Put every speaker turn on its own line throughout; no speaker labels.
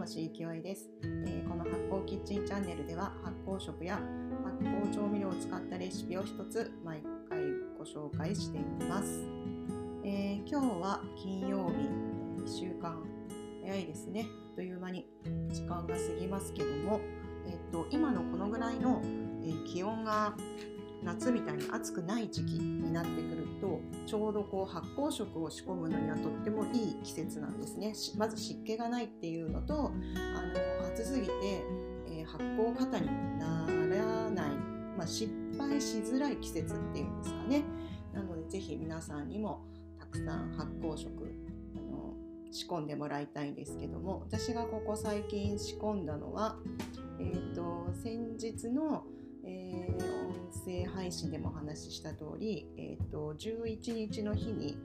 魂きわいです、えー、この発酵キッチンチャンネルでは発酵食や発酵調味料を使ったレシピを一つ毎回ご紹介しています、えー、今日は金曜日1週間早いですね。あっという間に時間が過ぎますけども、えーと、今のこのぐらいの、えー、気温が夏みたいに暑くない時期になってくるとちょうどこう発酵食を仕込むのにはとってもいい季節なんですね。まず湿気がないっていうのとあの暑すぎて、えー、発酵過多にならない、まあ、失敗しづらい季節っていうんですかね。なのでぜひ皆さんにもたくさん発酵食あの仕込んでもらいたいんですけども私がここ最近仕込んだのは、えーと、先日の、えー声配信でもお話しした通り、えーと、11日の日に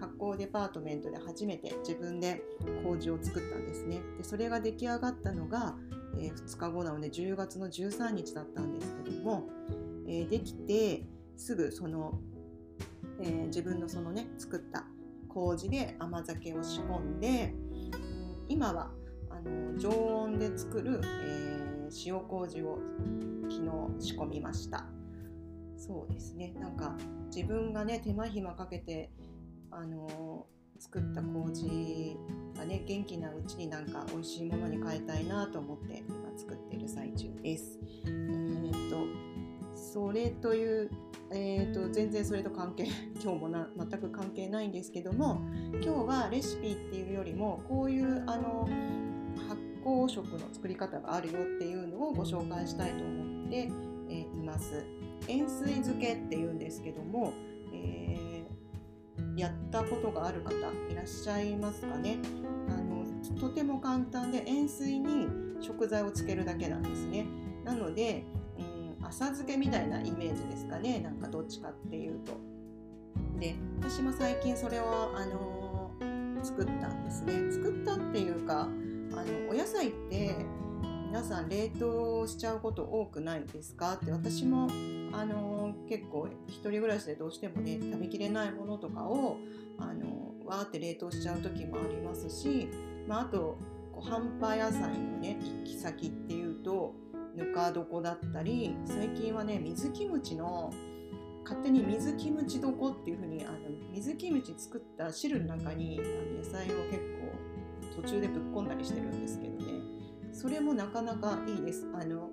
発酵デパートメントで初めて自分で麹を作ったんですね。でそれが出来上がったのが、えー、2日後なので10月の13日だったんですけども、えー、できてすぐその、えー、自分のそのね作った麹で甘酒を仕込んで今はあの常温で作る、えー、塩麹を昨日仕込みました。そうですねなんか自分がね手間暇かけてあの作った麹がね元気なうちになんか美味しいものに変えたいなと思って今作っている最中です。えー、っとそれという、えー、っと全然それと関係 今日もな全く関係ないんですけども今日はレシピっていうよりもこういうあの発酵食の作り方があるよっていうのをご紹介したいと思って、え、います。塩水漬けっていうんですけども、えー、やったことがある方いらっしゃいますかね？あのとても簡単で塩水に食材をつけるだけなんですね。なので、うん、浅漬けみたいなイメージですかね？なんかどっちかっていうと。で私も最近それを、あのー、作ったんですね。作ったっていうかあのお野菜って皆さん冷凍しちゃうこと多くないですか？って私もあの結構1人暮らしでどうしてもね食べきれないものとかをあのわーって冷凍しちゃう時もありますし、まあ、あとこう半端野菜のね行き先っていうとぬか床だったり最近はね水キムチの勝手に水キムチ床っていう風にあの水キムチ作った汁の中にあの野菜を結構途中でぶっ込んだりしてるんですけどね。それもなかなかいいです。あの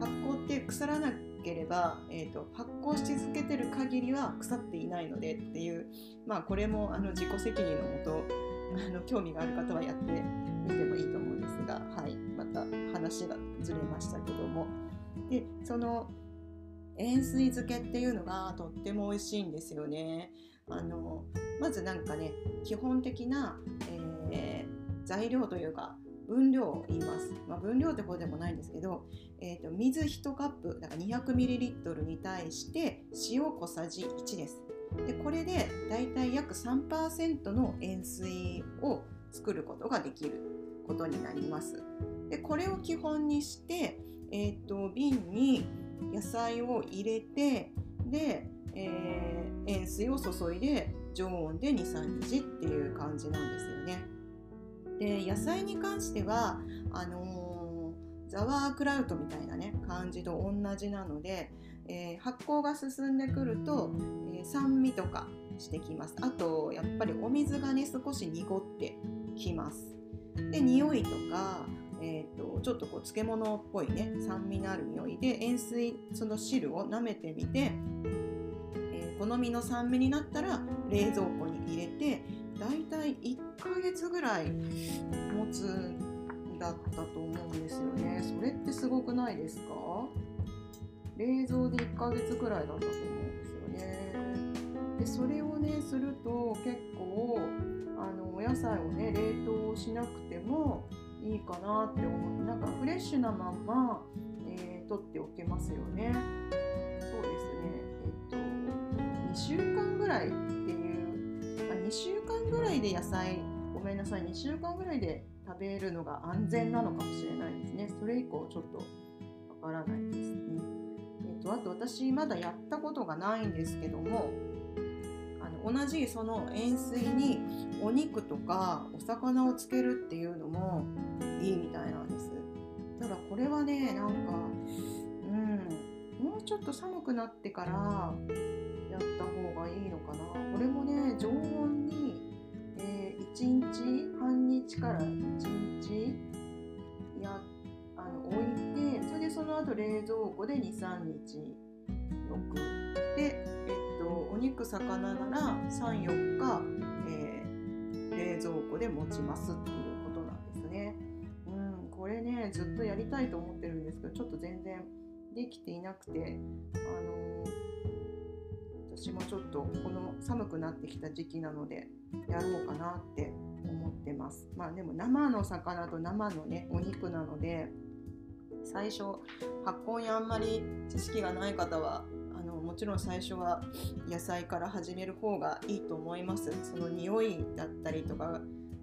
発酵って腐らなくければ、えーと、発酵し続けてる限りは腐っていないのでっていうまあこれもあの自己責任のもとあの興味がある方はやってみてもいいと思うんですがはい。また話がずれましたけども。でその塩水漬けっていうのがとっても美味しいんですよね。あのまずなんかね基本的な、えー、材料というか分量を言います、まあ、分量ってほどでもないんですけど、えーと、水1カップだから 200ml に対して塩小さじ1です。でこれでだいたい約3%の塩水を作ることができることになります。でこれを基本にして、えーと、瓶に野菜を入れてで、えー、塩水を注いで常温で23日っていう感じなんですよね。で野菜に関してはあのー、ザワークラウトみたいなね感じと同じなので、えー、発酵が進んでくると、えー、酸味とかしてきます。あとやっぱりお水がね少し濁ってきます。で匂いとかえーと、ちょっとこう漬物っぽいね酸味のある匂いで塩水その汁を舐めてみて、え、好みの酸味になったら冷蔵庫に入れてだいたい1ヶ月ぐらい持つだったと思うんですよね。それってすごくないですか？冷蔵で1ヶ月ぐらいだったと思うんですよね。でそれをねすると結構あのお野菜をね冷凍しなくてもいいかなって思ってなんかフレッシュなまんま、えー、取っておけますよね。そうですね。えっと2週間ぐらい2週間ぐらいで野菜ごめんなさい2週間ぐらいで食べるのが安全なのかもしれないですね。それ以降ちょっとわからないですね。えっとあと私まだやったことがないんですけどもあの同じその塩水にお肉とかお魚をつけるっていうのもいいみたいなんです。ただこれはねなんかうんもうちょっと寒くなってからやった方がいいのかな。これもね常温てそれでその後冷蔵庫で23日置くで、えっと、お肉魚なら34日、えー、冷蔵庫で持ちますっていうことなんですね。うん、これねずっとやりたいと思ってるんですけどちょっと全然できていなくて、あのー、私もちょっとこの寒くなってきた時期なのでやろうかなって思ってます。まあでも生の魚と生のねお肉なので最初発酵にあんまり知識がない方はあのもちろん最初は野菜から始める方がいいと思います。その匂いだったりとか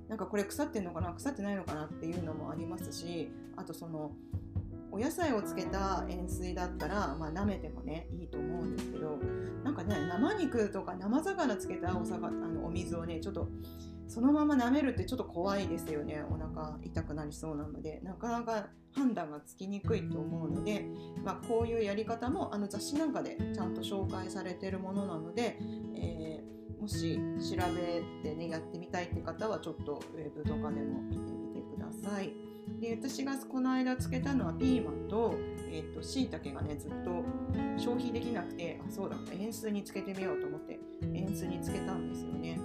なんかこれ腐ってんのかな腐ってないのかなっていうのもありますしあとそのお野菜をつけた塩水だったら、まあ、舐めてもねいいと思うんですけどなんかね生肉とか生魚つけたお魚あのお水をねちょっとそのまま舐めるってちょっと怖いですよね。お腹痛くなりそうなので。なかなか判断がつきにくいと思うので、まあ、こういうやり方もあの雑誌なんかでちゃんと紹介されてるものなので、えー、もし調べてねやってみたいって方はちょっとウェブとかでも見てみてください。で私がこの間つけたのはピーマンとえーと、椎茸がねずっと消費できなくてあそうだ塩水につけてみようと思って塩水につけたんですよね。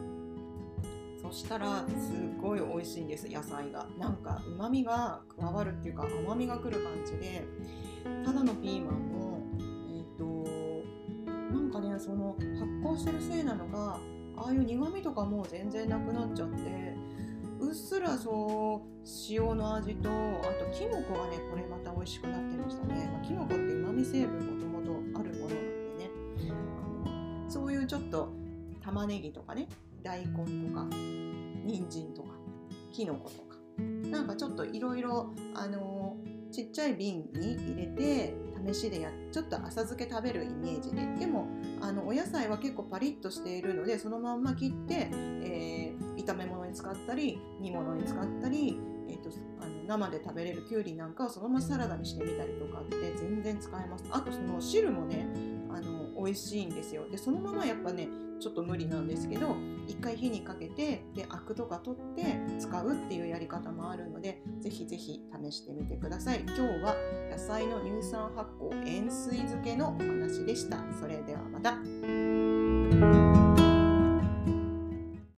したらすっごい美味しいんです野菜が。なんかうまみが加わるっていうか甘みがくる感じでただのピーマンもえっ、ー、となんかねその発酵してるせいなのかああいう苦みとかも全然なくなっちゃってうっすらそう塩の味とあときのこがねこれまた美味しくなってましたね、まあ、きのこってうまみ成分もともとあるものなんでね。あのそういうちょっと玉ねぎとかね大根とかきのことか。なんかちょっといろいろあのちっちゃい瓶に入れて試しでやちょっと浅漬け食べるイメージででもあのお野菜は結構パリッとしているのでそのまんま切って、えー、炒め物に使ったり煮物に使ったり、えーと、あの生で食べれるきゅうりなんかをそのままサラダにしてみたりとかって全然使えます。あとその汁もね美味しいんですよ。でそのままやっぱねちょっと無理なんですけど一回火にかけてでアクとか取って使うっていうやり方もあるのでぜひぜひ試してみてください。今日は野菜の乳酸発酵塩水漬けのお話でした。それではまた。